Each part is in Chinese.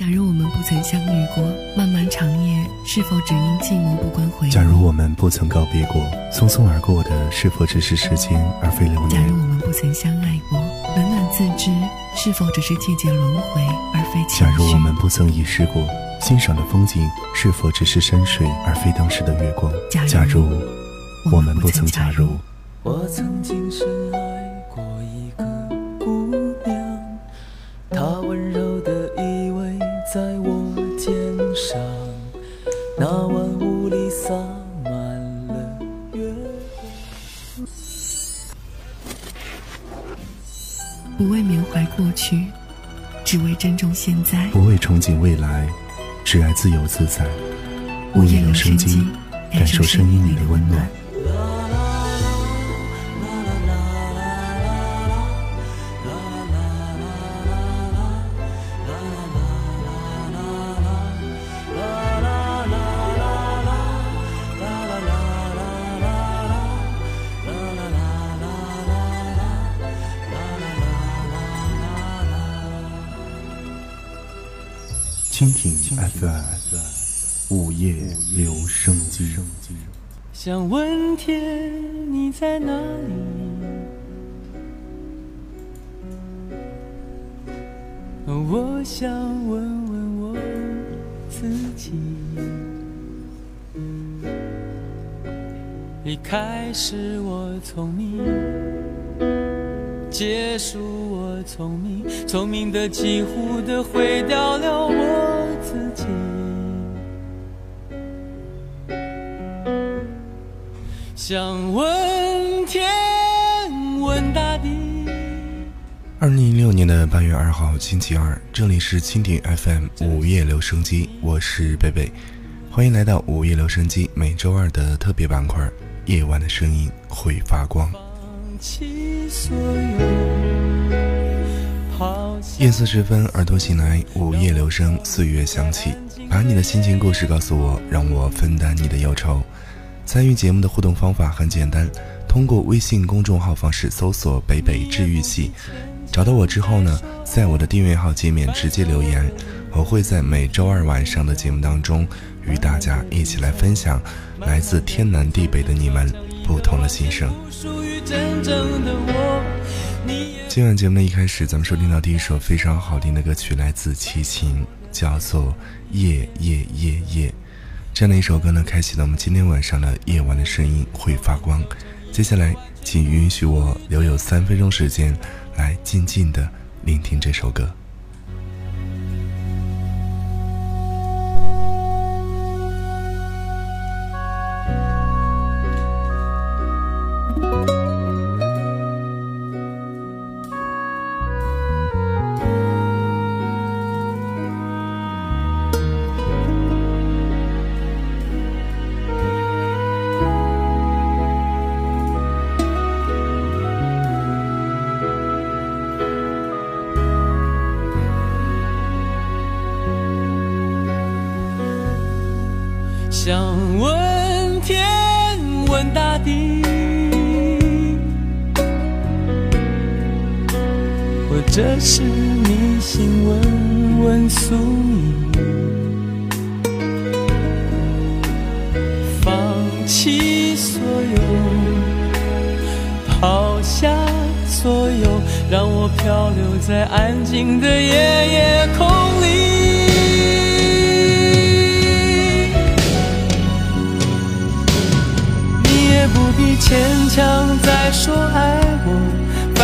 假如我们不曾相遇过，漫漫长夜是否只因寂寞不关回假如我们不曾告别过，匆匆而过的是否只是时间而非流年？假如我们不曾相爱过，冷暖自知是否只是季节轮回而非情绪？假如我们不曾遗失过，欣赏的风景是否只是山水而非当时的月光？假如我们不曾假如，我曾经深爱不为缅怀过去，只为珍重现在；不为憧憬未来，只爱自由自在。午夜留声机，感受声音里的温暖。FM 午夜留声机。想问天，你在哪里？我想问问我自己。一开始我聪明，结束我。聪明，聪明的几乎的毁掉了我自己。想问天，问大地。二零一六年的八月二号，星期二，这里是蜻蜓 FM 午夜留声机，我是贝贝，欢迎来到午夜留声机每周二的特别板块《夜晚的声音会发光》。夜色时分，耳朵醒来，午夜留声，岁月响起，把你的心情故事告诉我，让我分担你的忧愁。参与节目的互动方法很简单，通过微信公众号方式搜索“北北治愈系”，找到我之后呢，在我的订阅号界面直接留言，我会在每周二晚上的节目当中，与大家一起来分享来自天南地北的你们不同的心声。今晚节目的一开始，咱们收听到第一首非常好听的歌曲，来自齐秦，叫做《夜夜夜夜》。这样的一首歌呢，开启了我们今天晚上的夜晚的声音会发光。接下来，请允许我留有三分钟时间，来静静的聆听这首歌。是你心，问问宿命，放弃所有，抛下所有，让我漂流在安静的夜夜空里。你也不必牵强再说爱我。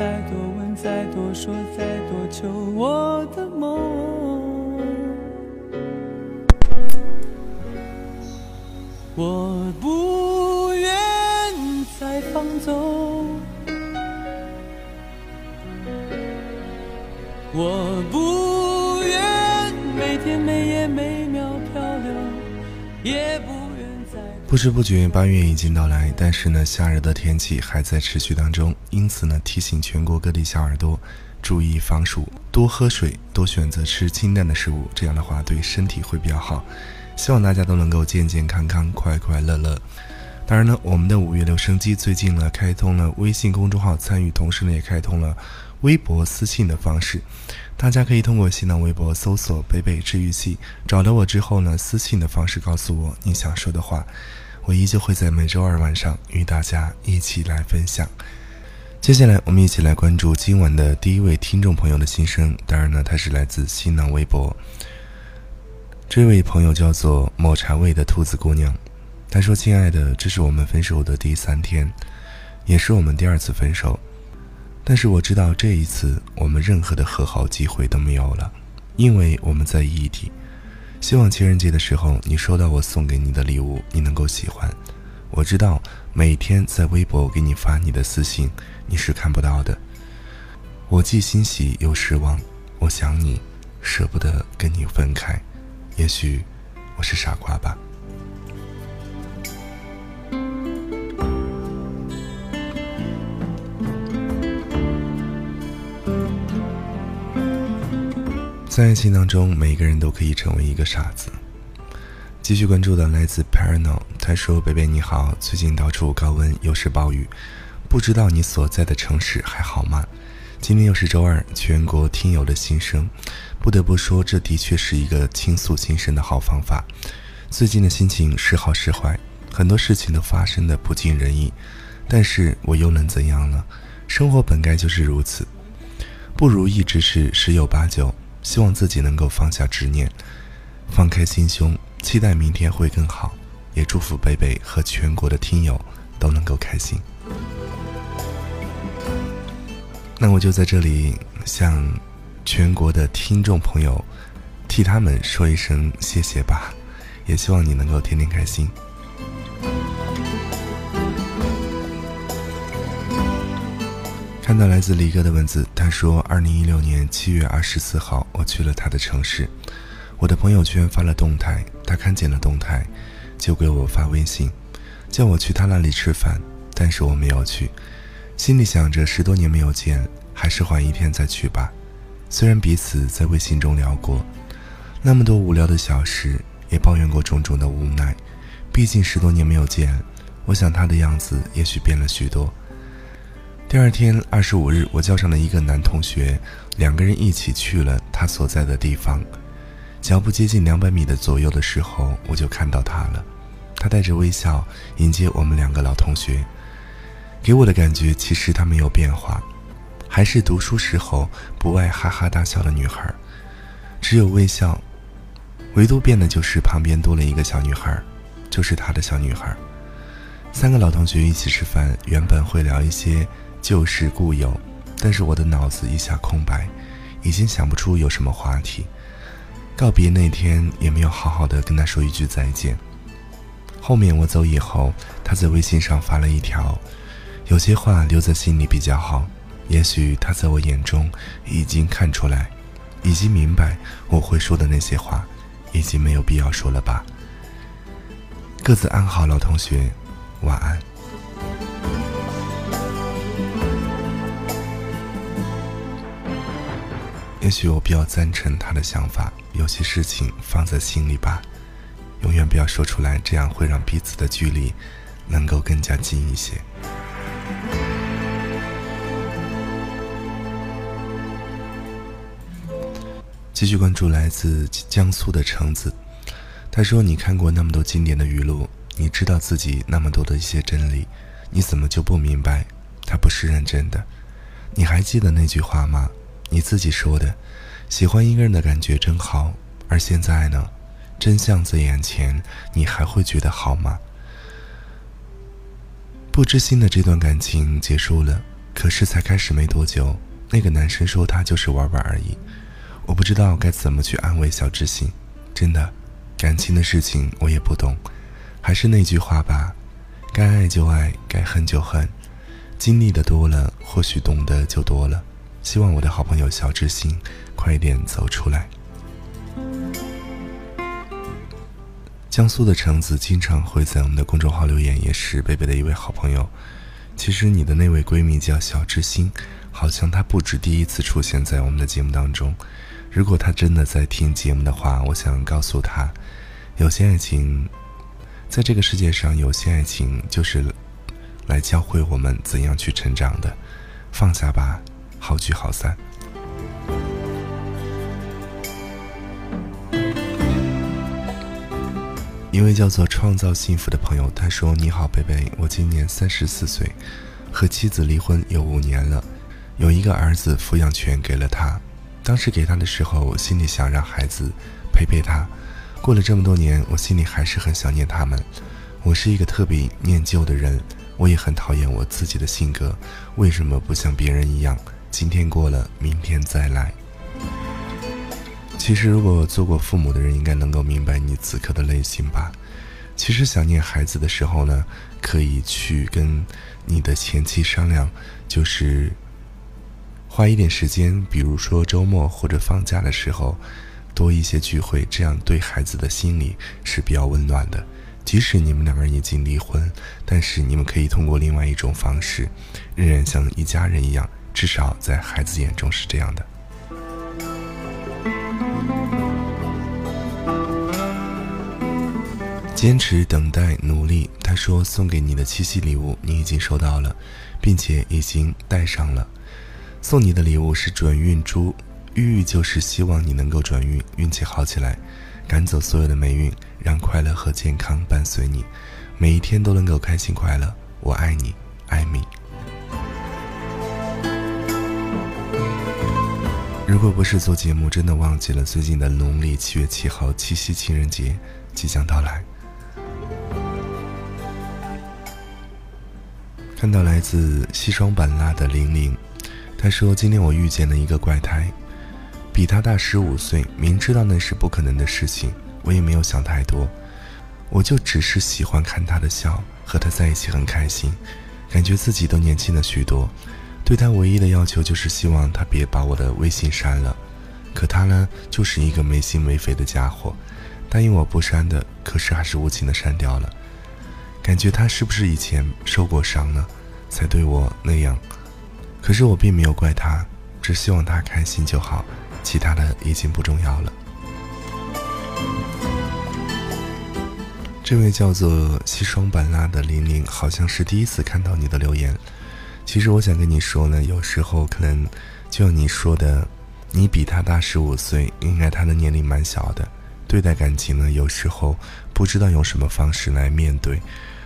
再多问、再多说、再多求我的梦。我不愿再放纵，我不愿每天每夜每秒漂流，也不愿再。不知不觉，八月已经到来，但是呢，夏日的天气还在持续当中，因此呢，提醒全国各地小耳朵注意防暑，多喝水，多选择吃清淡的食物，这样的话对身体会比较好。希望大家都能够健健康康、快快乐乐。当然呢，我们的五月留声机最近呢开通了微信公众号参与，同时呢也开通了微博私信的方式。大家可以通过新浪微博搜索“北北治愈系”，找到我之后呢，私信的方式告诉我你想说的话，我依旧会在每周二晚上与大家一起来分享。接下来，我们一起来关注今晚的第一位听众朋友的心声。当然呢，他是来自新浪微博。这位朋友叫做抹茶味的兔子姑娘，她说：“亲爱的，这是我们分手的第三天，也是我们第二次分手。但是我知道这一次我们任何的和好机会都没有了，因为我们在异地。希望情人节的时候你收到我送给你的礼物，你能够喜欢。我知道每天在微博给你发你的私信，你是看不到的。我既欣喜又失望，我想你，舍不得跟你分开。”也许我是傻瓜吧。在爱情当中，每个人都可以成为一个傻子。继续关注的来自 Parano，他说：“贝贝你好，最近到处高温，又是暴雨，不知道你所在的城市还好吗？今天又是周二，全国听友的心声。”不得不说，这的确是一个倾诉心声的好方法。最近的心情时好时坏，很多事情都发生的不尽人意，但是我又能怎样呢？生活本该就是如此，不如意之事十有八九。希望自己能够放下执念，放开心胸，期待明天会更好。也祝福贝贝和全国的听友都能够开心。那我就在这里向。全国的听众朋友，替他们说一声谢谢吧，也希望你能够天天开心。看到来自李哥的文字，他说：“二零一六年七月二十四号，我去了他的城市，我的朋友圈发了动态，他看见了动态，就给我发微信，叫我去他那里吃饭，但是我没有去，心里想着十多年没有见，还是缓一天再去吧。”虽然彼此在微信中聊过那么多无聊的小事，也抱怨过种种的无奈，毕竟十多年没有见，我想他的样子也许变了许多。第二天，二十五日，我叫上了一个男同学，两个人一起去了他所在的地方。脚步接近两百米的左右的时候，我就看到他了。他带着微笑迎接我们两个老同学，给我的感觉其实她没有变化。还是读书时候不爱哈哈大笑的女孩，只有微笑，唯独变的就是旁边多了一个小女孩，就是她的小女孩。三个老同学一起吃饭，原本会聊一些旧事故友，但是我的脑子一下空白，已经想不出有什么话题。告别那天也没有好好的跟他说一句再见。后面我走以后，他在微信上发了一条，有些话留在心里比较好。也许他在我眼中已经看出来，已经明白我会说的那些话，已经没有必要说了吧。各自安好，老同学，晚安。也许我比较赞成他的想法，有些事情放在心里吧，永远不要说出来，这样会让彼此的距离能够更加近一些。继续关注来自江苏的橙子，他说：“你看过那么多经典的语录，你知道自己那么多的一些真理，你怎么就不明白他不是认真的？你还记得那句话吗？你自己说的，喜欢一个人的感觉真好。而现在呢，真相在眼前，你还会觉得好吗？不知心的这段感情结束了，可是才开始没多久，那个男生说他就是玩玩而已。我不知道该怎么去安慰小知心，真的，感情的事情我也不懂。还是那句话吧，该爱就爱，该恨就恨。经历的多了，或许懂得就多了。希望我的好朋友小知心快一点走出来。江苏的橙子经常会在我们的公众号留言，也是贝贝的一位好朋友。其实你的那位闺蜜叫小知心，好像她不止第一次出现在我们的节目当中。如果他真的在听节目的话，我想告诉他，有些爱情，在这个世界上，有些爱情就是来教会我们怎样去成长的。放下吧。好聚好散。一位叫做“创造幸福”的朋友，他说：“你好，贝贝，我今年三十四岁，和妻子离婚有五年了，有一个儿子，抚养权给了他。当时给他的时候，我心里想让孩子陪陪他。过了这么多年，我心里还是很想念他们。我是一个特别念旧的人，我也很讨厌我自己的性格，为什么不像别人一样？”今天过了，明天再来。其实，如果做过父母的人，应该能够明白你此刻的内心吧。其实，想念孩子的时候呢，可以去跟你的前妻商量，就是花一点时间，比如说周末或者放假的时候，多一些聚会，这样对孩子的心理是比较温暖的。即使你们两个人已经离婚，但是你们可以通过另外一种方式，仍然像一家人一样。至少在孩子眼中是这样的。坚持等待努力，他说送给你的七夕礼物你已经收到了，并且已经带上了。送你的礼物是转运珠，寓意就是希望你能够转运，运气好起来，赶走所有的霉运，让快乐和健康伴随你，每一天都能够开心快乐。我爱你，艾米。如果不是做节目，真的忘记了最近的农历七月七号七夕情人节即将到来。看到来自西双版纳的玲玲，他说：“今天我遇见了一个怪胎，比他大十五岁，明知道那是不可能的事情，我也没有想太多，我就只是喜欢看他的笑，和他在一起很开心，感觉自己都年轻了许多。”对他唯一的要求就是希望他别把我的微信删了，可他呢，就是一个没心没肺的家伙，答应我不删的，可是还是无情的删掉了。感觉他是不是以前受过伤呢，才对我那样？可是我并没有怪他，只希望他开心就好，其他的已经不重要了。这位叫做西双版纳的玲玲，好像是第一次看到你的留言。其实我想跟你说呢，有时候可能就像你说的，你比他大十五岁，应该他的年龄蛮小的。对待感情呢，有时候不知道用什么方式来面对，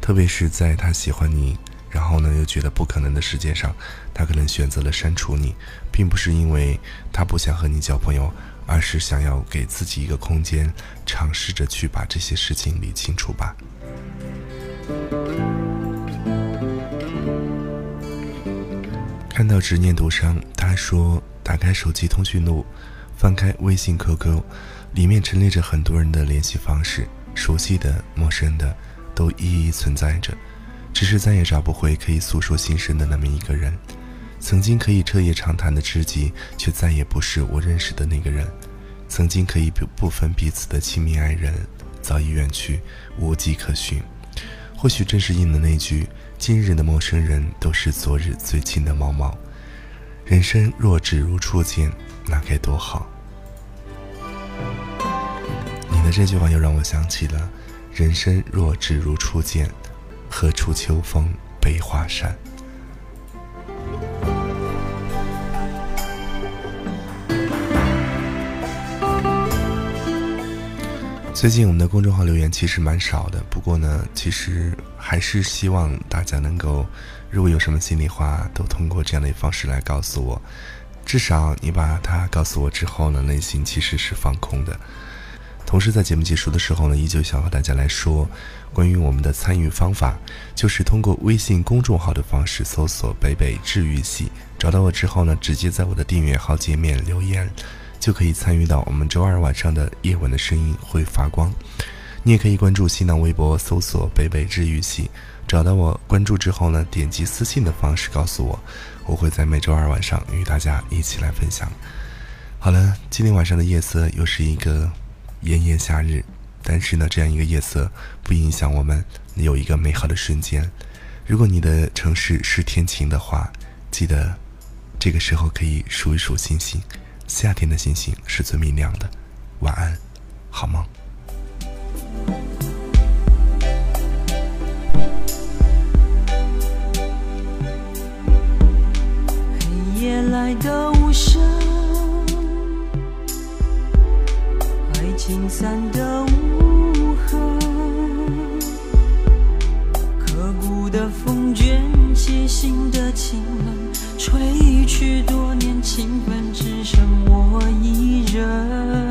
特别是在他喜欢你，然后呢又觉得不可能的世界上，他可能选择了删除你，并不是因为他不想和你交朋友，而是想要给自己一个空间，尝试着去把这些事情理清楚吧。看到执念独伤，他说：“打开手机通讯录，翻开微信 QQ，里面陈列着很多人的联系方式，熟悉的、陌生的，都一一存在着。只是再也找不回可以诉说心声的那么一个人。曾经可以彻夜长谈的知己，却再也不是我认识的那个人。曾经可以不不分彼此的亲密爱人，早已远去，无迹可寻。或许正是应了那句。”今日的陌生人都是昨日最亲的猫猫。人生若只如初见，那该多好。你的这句话又让我想起了“人生若只如初见，何处秋风悲画扇。”最近我们的公众号留言其实蛮少的，不过呢，其实还是希望大家能够，如果有什么心里话，都通过这样的方式来告诉我。至少你把它告诉我之后呢，内心其实是放空的。同时，在节目结束的时候呢，依旧想和大家来说，关于我们的参与方法，就是通过微信公众号的方式搜索“北北治愈系”，找到我之后呢，直接在我的订阅号界面留言，就可以参与到我们周二晚上的夜晚的声音会发光。你也可以关注新浪微博，搜索“北北治愈系”，找到我，关注之后呢，点击私信的方式告诉我，我会在每周二晚上与大家一起来分享。好了，今天晚上的夜色又是一个。炎炎夏日，但是呢，这样一个夜色不影响我们有一个美好的瞬间。如果你的城市是天晴的话，记得这个时候可以数一数星星，夏天的星星是最明亮的。晚安，好梦。黑夜来的无声。心散的无痕，刻骨的风卷起心的清冷，吹去多年情分，只剩我一人。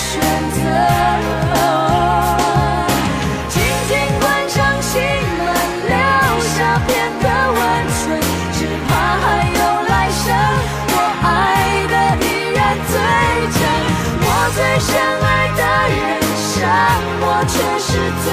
选择紧紧关上心门留下片刻温存只怕还有来生。我爱的依然最真我最深爱的人伤我却是最